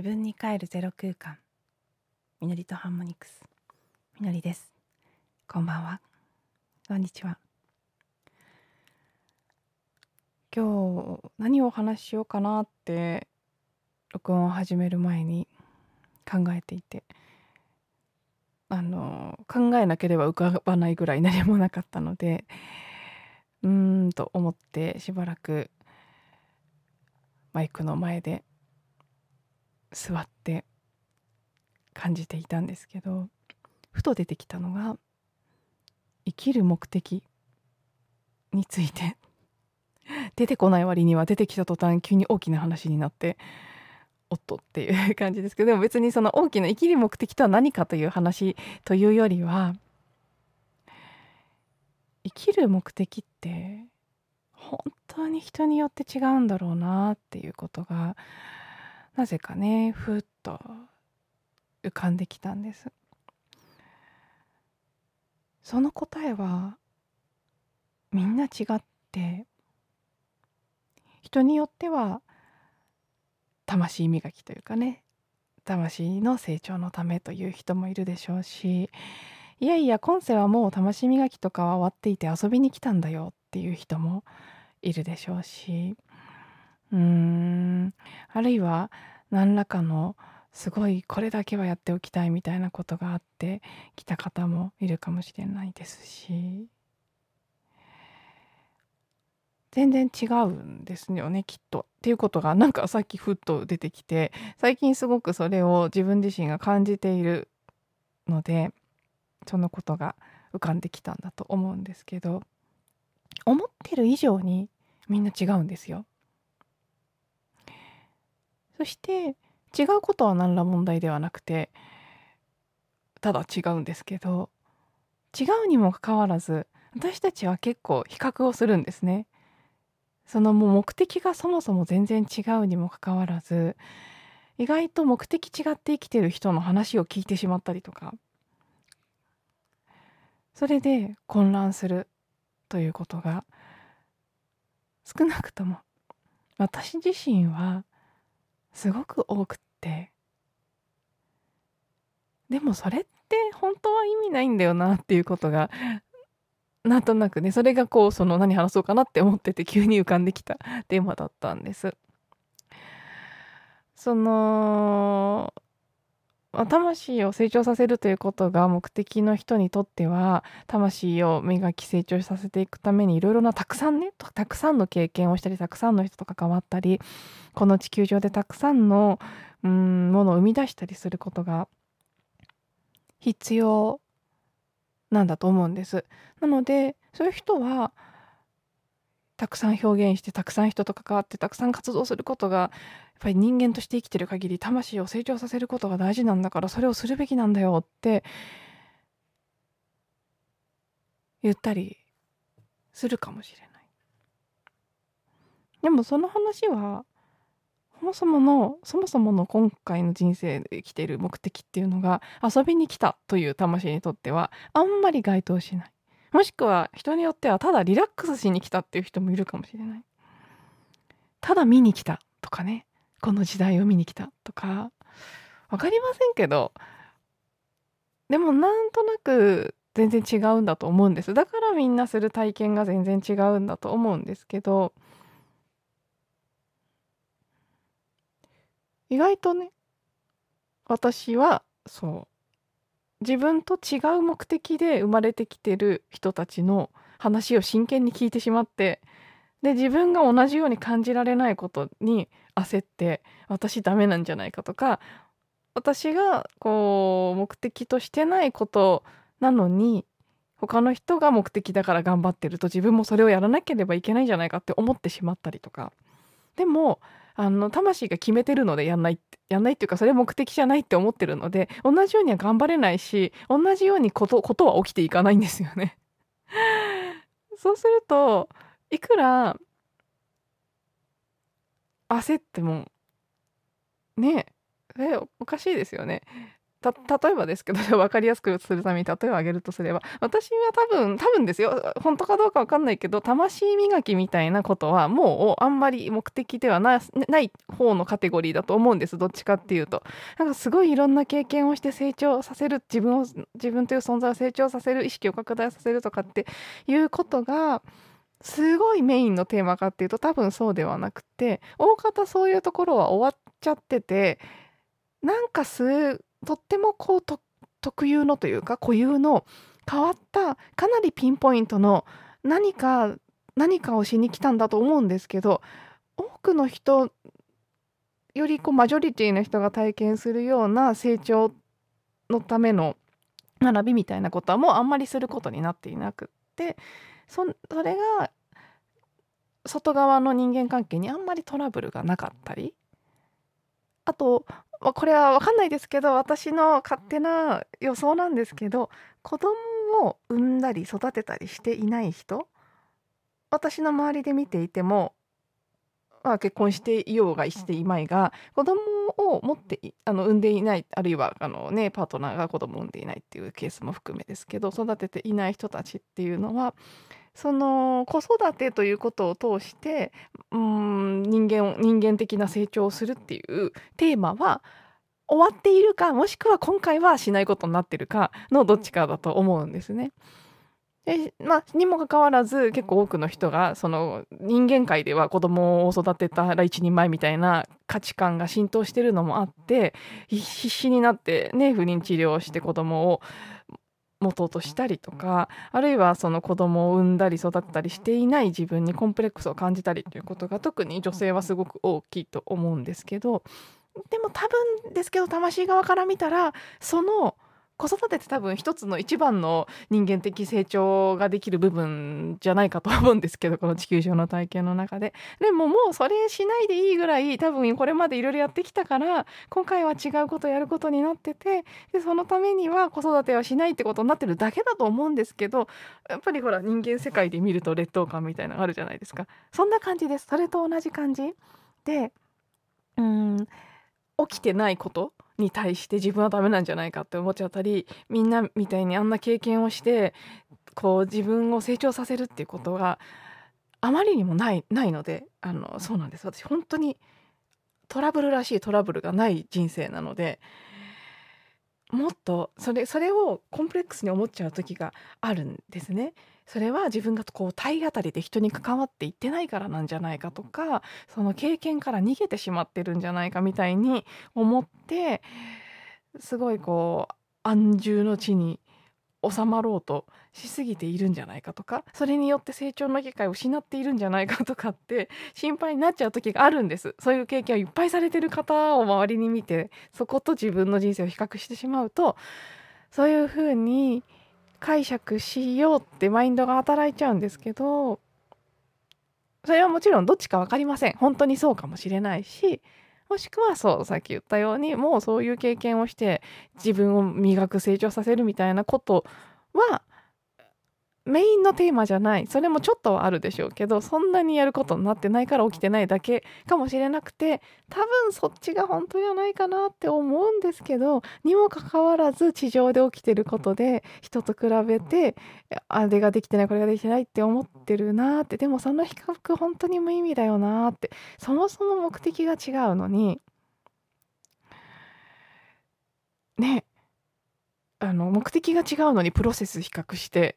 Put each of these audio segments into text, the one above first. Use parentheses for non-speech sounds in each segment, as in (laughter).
自分に帰るゼロ空間。みのりとハーモニクス。みのりです。こんばんは。こんにちは。今日何をお話ししようかなって録音を始める前に考えていて。あの考えなければ浮かばないぐらい何もなかったのでうーんと思ってしばらくマイクの前で座って感じていたんですけどふと出てきたのが生きる目的について。(laughs) 出てこない割には出てきた途端急に大きな話になっておっとっていう感じですけどでも別にその大きな生きる目的とは何かという話というよりは生きる目的って本当に人によって違うんだろうなっていうことがなぜかねふっと浮かんできたんです。その答えはみんな違って人によっては魂磨きというかね魂の成長のためという人もいるでしょうしいやいや今世はもう魂磨きとかは終わっていて遊びに来たんだよっていう人もいるでしょうしうーんあるいは何らかのすごいこれだけはやっておきたいみたいなことがあって来た方もいるかもしれないですし全然違うんですよねきっと。っていうことがなんかさっきふっと出てきて最近すごくそれを自分自身が感じているのでそのことが浮かんできたんだと思うんですけど思ってる以上にみんな違うんですよ。そして違うことは何ら問題ではなくてただ違うんですけど違うにもかかわらず私たちは結構比較をするんですね。そのもう目的がそもそも全然違うにもかかわらず意外と目的違って生きてる人の話を聞いてしまったりとかそれで混乱するということが少なくとも私自身はすごく多くってでもそれって本当は意味ないんだよなっていうことがなんとなくねそれがこうその何話そうかなって思ってて急に浮かんできた (laughs) テーマだったんです。その魂を成長させるということが目的の人にとっては魂を磨き成長させていくためにいろいろなたくさんねたくさんの経験をしたりたくさんの人と関わったりこの地球上でたくさんのうんものを生み出したりすることが必要なんだと思うんです。なのでそういう人はたくさん表現してたくさん人と関わってたくさん活動することがやっぱり人間として生きてる限り魂を成長させることが大事なんだからそれをするべきなんだよって言ったりするかもしれない。でもその話はそもそものそもそもの今回の人生で生きている目的っていうのが遊びに来たという魂にとってはあんまり該当しないもしくは人によってはただリラックスしに来たっていう人もいるかもしれない。ただ見に来たとかね。この時代を見に来たとか。分かりませんけど。でもなんとなく全然違うんだと思うんです。だからみんなする体験が全然違うんだと思うんですけど。意外とね私はそう。自分と違う目的で生まれてきてる人たちの話を真剣に聞いてしまってで自分が同じように感じられないことに焦って私ダメなんじゃないかとか私がこう目的としてないことなのに他の人が目的だから頑張ってると自分もそれをやらなければいけないんじゃないかって思ってしまったりとか。でもあの魂が決めてるのでやんないってやんないっていうかそれ目的じゃないって思ってるので同じようには頑張れないし同じようにことことは起きていかないんですよね。(laughs) そうするといくら焦ってもねえおかしいですよね。た例えばですけど (laughs) 分かりやすくするために例えを挙げるとすれば私は多分多分ですよ。本当かどうか分かんないけど魂磨きみたいなことはもうあんまり目的ではない方のカテゴリーだと思うんです。どっちかっていうと。なんかすごいいろんな経験をして成長させる自分を自分という存在を成長させる意識を拡大させるとかっていうことがすごいメインのテーマかっていうと多分そうではなくて大方そういうところは終わっちゃっててなんかすとってもこう特有のというか固有の変わったかなりピンポイントの何か何かをしに来たんだと思うんですけど多くの人よりこうマジョリティの人が体験するような成長のための学びみたいなことはもうあんまりすることになっていなくってそそれが外側の人間関係にあんまりトラブルがなかったりあとまあ、これは分かんないですけど私の勝手な予想なんですけど子供を産んだり育てたりしていない人私の周りで見ていても、まあ、結婚していようがしていまいが子供を持ってあの産んでいないあるいはあの、ね、パートナーが子供を産んでいないっていうケースも含めですけど育てていない人たちっていうのはその子育てということを通してうん人間人間的な成長をするっていうテーマは終わっているかもしくは今回はしないことになってるかのどっちかだと思うんですね。でまあ、にもかかわらず結構多くの人がその人間界では子供を育てたら一人前みたいな価値観が浸透してるのもあって必死になってね不妊治療をして子供を持とうとしたりとかあるいはその子供を産んだり育てたりしていない自分にコンプレックスを感じたりということが特に女性はすごく大きいと思うんですけどでも多分ですけど魂側から見たらその子育てって多分一つの一番の人間的成長ができる部分じゃないかと思うんですけどこの地球上の体験の中で。でももうそれしないでいいぐらい多分これまでいろいろやってきたから今回は違うことやることになっててでそのためには子育てはしないってことになってるだけだと思うんですけどやっぱりほら人間世界で見ると劣等感みたいなのがあるじゃないですか。そんな感じです。それと同じ感じ。でうん起きてないこと。に対して自分はダメなんじゃないかって思っちゃったりみんなみたいにあんな経験をしてこう自分を成長させるっていうことがあまりにもないないのであのそうなんです私本当にトラブルらしいトラブルがない人生なのでもっとそれそれをコンプレックスに思っちゃう時があるんですね。それは自分がこう体当たりで人に関わっていってないからなんじゃないかとかその経験から逃げてしまってるんじゃないかみたいに思ってすごいこう安住の地に収まろうとしすぎているんじゃないかとかそれによって成長の機会を失っているんじゃないかとかって心配になっちゃう時があるんです。そういう経験をいっぱいされてる方を周りに見てそこと自分の人生を比較してしまうとそういうふうに解釈しようってマインドが働いちゃうんですけどそれはもちろんどっちか分かりません。本当にそうかもしれないしもしくはそうさっき言ったようにもうそういう経験をして自分を磨く成長させるみたいなことはメインのテーマじゃない。それもちょっとはあるでしょうけどそんなにやることになってないから起きてないだけかもしれなくて多分そっちが本当じゃないかなって思うんですけどにもかかわらず地上で起きてることで人と比べてあれができてないこれができてないって思ってるなってでもその比較本当に無意味だよなってそもそも目的が違うのにねあの目的が違うのにプロセス比較して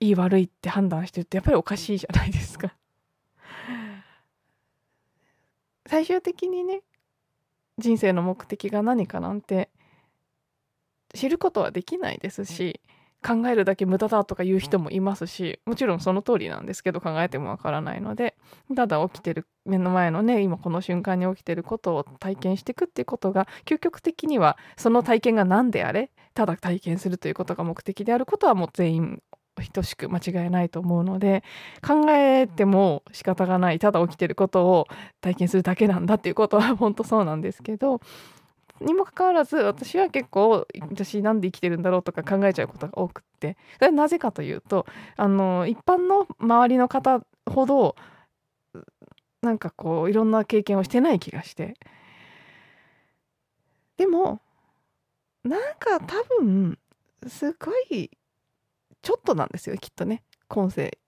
いい悪いって判断してるってやっぱりおかしいじゃないですか。最終的にね人生の目的が何かなんて知ることはできないですし考えるだけ無駄だとか言う人もいますしもちろんその通りなんですけど考えてもわからないのでただ起きてる目の前のね今この瞬間に起きてることを体験していくっていうことが究極的にはその体験が何であれただ体験するということが目的であることはもう全員等しく間違いないと思うので考えても仕方がないただ起きてることを体験するだけなんだっていうことは本当そうなんですけどにもかかわらず私は結構私なんで生きてるんだろうとか考えちゃうことが多くってそれはなぜかというとあの一般の周りの方ほどなんかこういろんな経験をしてない気がして。でもなんか多分すごいちょっとなんですよきっとね。今世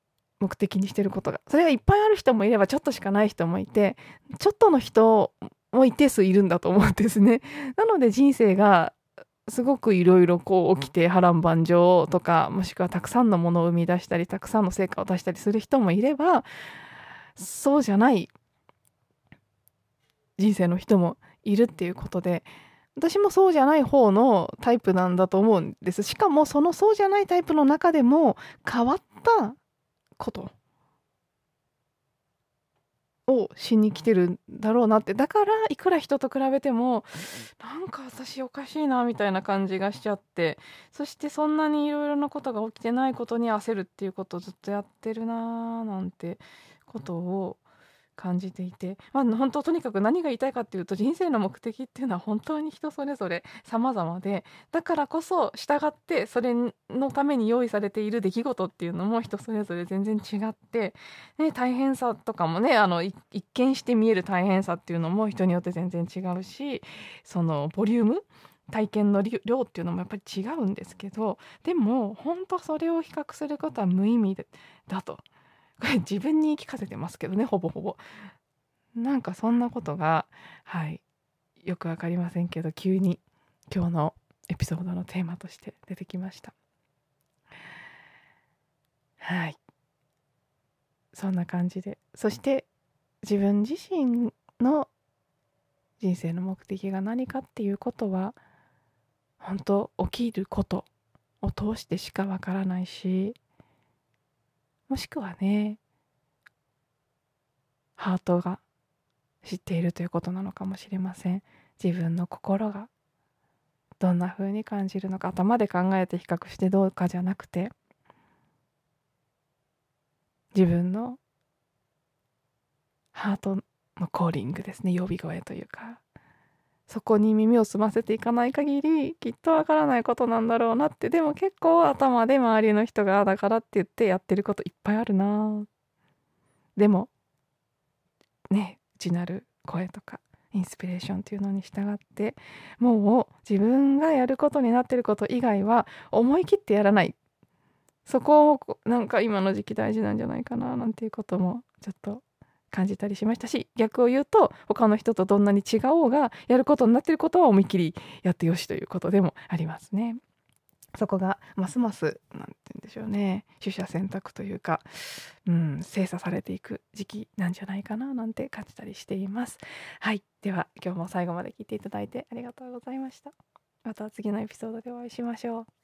目的にしてることが。それがいっぱいある人もいればちょっとしかない人もいてちょっとの人も一定数いるんだと思うんですね。なので人生がすごくいろいろこう起きて波乱万丈とかもしくはたくさんのものを生み出したりたくさんの成果を出したりする人もいればそうじゃない人生の人もいるっていうことで私もそうじゃない方のタイプなんだと思うんです。しかもそのそうじゃないタイプの中でも変わったこと。をしに来てるんだろうなって。だからいくら人と比べてもなんか私おかしいなみたいな感じがしちゃって。そしてそんなにいろいろなことが起きてないことに焦るっていうことをずっとやってるなーなんてことを感じていて、まあ、本当とにかく何が言いたいかっていうと人生の目的っていうのは本当に人それぞれ様々でだからこそ従ってそれのために用意されている出来事っていうのも人それぞれ全然違って、ね、大変さとかもねあの一見して見える大変さっていうのも人によって全然違うしそのボリューム体験の量っていうのもやっぱり違うんですけどでも本当それを比較することは無意味だと。これ自分に言い聞かせてますけどねほぼほぼ。なんかそんなことがはいよく分かりませんけど急に今日のエピソードのテーマとして出てきました。はい。そんな感じで。そして自分自身の人生の目的が何かっていうことは本当起きることを通してしかわからないしもしくはねハートが知っているということなのかもしれません。自分の心がどんな風に感じるのか頭で考えて比較してどうかじゃなくて自分のハートのコーリングですね。呼び声というか。そこに耳を澄ませていかない限りきっとわからないことなんだろうなって。でも結構頭で周りの人がだからって言ってやってることいっぱいあるな。でもね内なる声とかインスピレーションっていうのに従ってもう自分がやることになってること以外は思い切ってやらない。そこをなんか今の時期大事なんじゃないかななんていうこともちょっと感じたりしましたし逆を言うと他の人とどんなに違おうがやることになっていることは思いっきりやってよしということでもありますね。そこがますます何て言うんでしょうね取捨選択というか、うん、精査されていく時期なんじゃないかななんて感じたりしています。はいでは今日も最後まで聞いていただいてありがとうございました。また次のエピソードでお会いしましょう。